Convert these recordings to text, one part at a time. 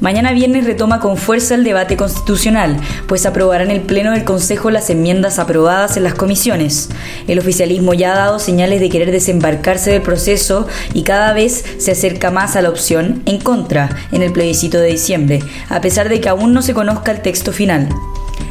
Mañana viernes retoma con fuerza el debate constitucional, pues aprobarán el Pleno del Consejo las enmiendas aprobadas en las comisiones. El oficialismo ya ha dado señales de querer desembarcarse del proceso y cada vez se acerca más a la opción en contra en el plebiscito de diciembre, a pesar de que aún no se conozca el texto final.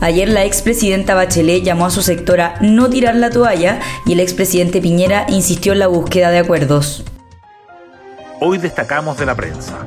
Ayer la expresidenta Bachelet llamó a su sector a no tirar la toalla y el expresidente Piñera insistió en la búsqueda de acuerdos. Hoy destacamos de la prensa.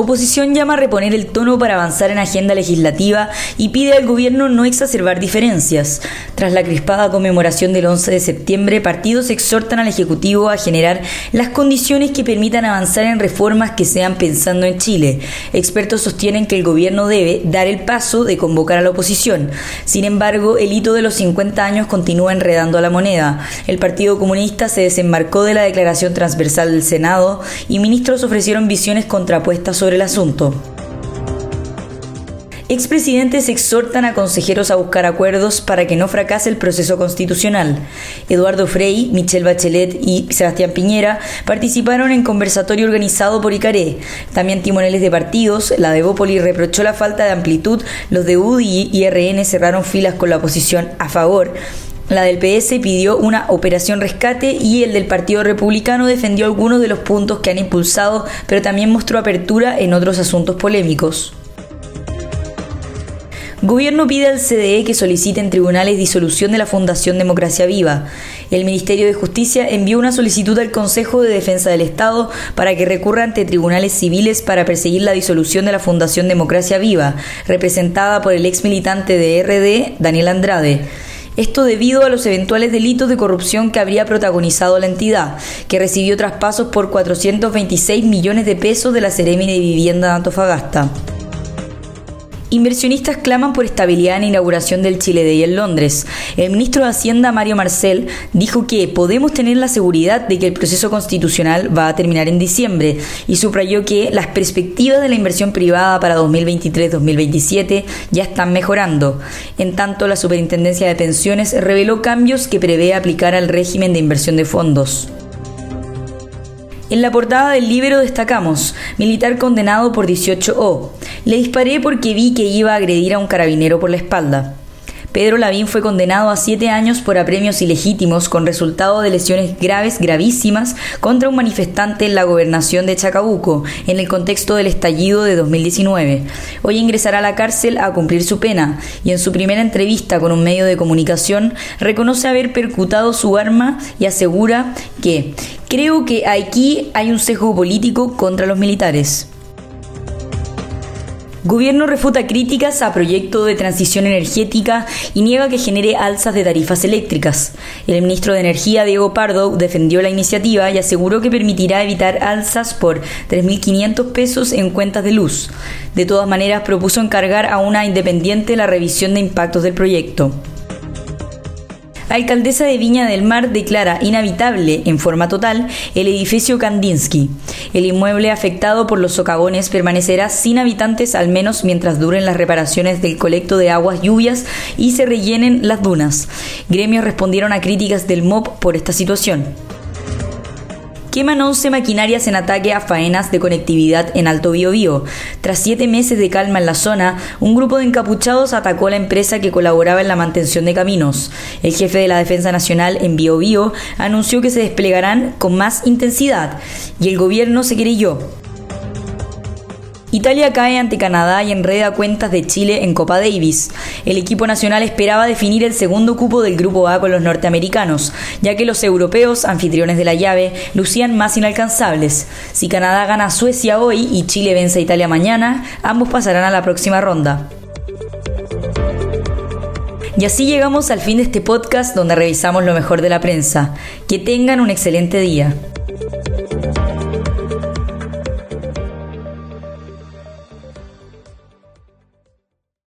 Oposición llama a reponer el tono para avanzar en agenda legislativa y pide al gobierno no exacerbar diferencias. Tras la crispada conmemoración del 11 de septiembre, partidos exhortan al Ejecutivo a generar las condiciones que permitan avanzar en reformas que sean pensando en Chile. Expertos sostienen que el gobierno debe dar el paso de convocar a la oposición. Sin embargo, el hito de los 50 años continúa enredando a la moneda. El Partido Comunista se desembarcó de la declaración transversal del Senado y ministros ofrecieron visiones contrapuestas sobre el asunto. Expresidentes exhortan a consejeros a buscar acuerdos para que no fracase el proceso constitucional. Eduardo Frei, Michelle Bachelet y Sebastián Piñera participaron en conversatorio organizado por Icaré. También timoneles de partidos, la de Bópoli reprochó la falta de amplitud, los de UDI y RN cerraron filas con la oposición a favor. La del PS pidió una operación rescate y el del Partido Republicano defendió algunos de los puntos que han impulsado, pero también mostró apertura en otros asuntos polémicos. Gobierno pide al CDE que solicite en tribunales disolución de la Fundación Democracia Viva. El Ministerio de Justicia envió una solicitud al Consejo de Defensa del Estado para que recurra ante tribunales civiles para perseguir la disolución de la Fundación Democracia Viva, representada por el ex militante de RD, Daniel Andrade. Esto debido a los eventuales delitos de corrupción que habría protagonizado la entidad, que recibió traspasos por 426 millones de pesos de la Seremi de Vivienda de Antofagasta. Inversionistas claman por estabilidad en la inauguración del Chile Day en Londres. El ministro de Hacienda, Mario Marcel, dijo que podemos tener la seguridad de que el proceso constitucional va a terminar en diciembre y subrayó que las perspectivas de la inversión privada para 2023-2027 ya están mejorando. En tanto, la Superintendencia de Pensiones reveló cambios que prevé aplicar al régimen de inversión de fondos. En la portada del libro destacamos, militar condenado por 18O. Le disparé porque vi que iba a agredir a un carabinero por la espalda. Pedro Lavín fue condenado a siete años por apremios ilegítimos con resultado de lesiones graves, gravísimas, contra un manifestante en la gobernación de Chacabuco, en el contexto del estallido de 2019. Hoy ingresará a la cárcel a cumplir su pena y en su primera entrevista con un medio de comunicación reconoce haber percutado su arma y asegura que creo que aquí hay un sesgo político contra los militares. Gobierno refuta críticas a proyecto de transición energética y niega que genere alzas de tarifas eléctricas. El ministro de Energía, Diego Pardo, defendió la iniciativa y aseguró que permitirá evitar alzas por 3.500 pesos en cuentas de luz. De todas maneras, propuso encargar a una independiente la revisión de impactos del proyecto. Alcaldesa de Viña del Mar declara inhabitable en forma total el edificio Kandinsky. El inmueble afectado por los socavones permanecerá sin habitantes al menos mientras duren las reparaciones del colecto de aguas lluvias y se rellenen las dunas. Gremios respondieron a críticas del MOP por esta situación. Queman 11 maquinarias en ataque a faenas de conectividad en Alto Biobío. Tras siete meses de calma en la zona, un grupo de encapuchados atacó a la empresa que colaboraba en la mantención de caminos. El jefe de la Defensa Nacional en Biobío anunció que se desplegarán con más intensidad y el gobierno se querelló. Italia cae ante Canadá y enreda cuentas de Chile en Copa Davis. El equipo nacional esperaba definir el segundo cupo del Grupo A con los norteamericanos, ya que los europeos, anfitriones de la llave, lucían más inalcanzables. Si Canadá gana a Suecia hoy y Chile vence a Italia mañana, ambos pasarán a la próxima ronda. Y así llegamos al fin de este podcast donde revisamos lo mejor de la prensa. Que tengan un excelente día.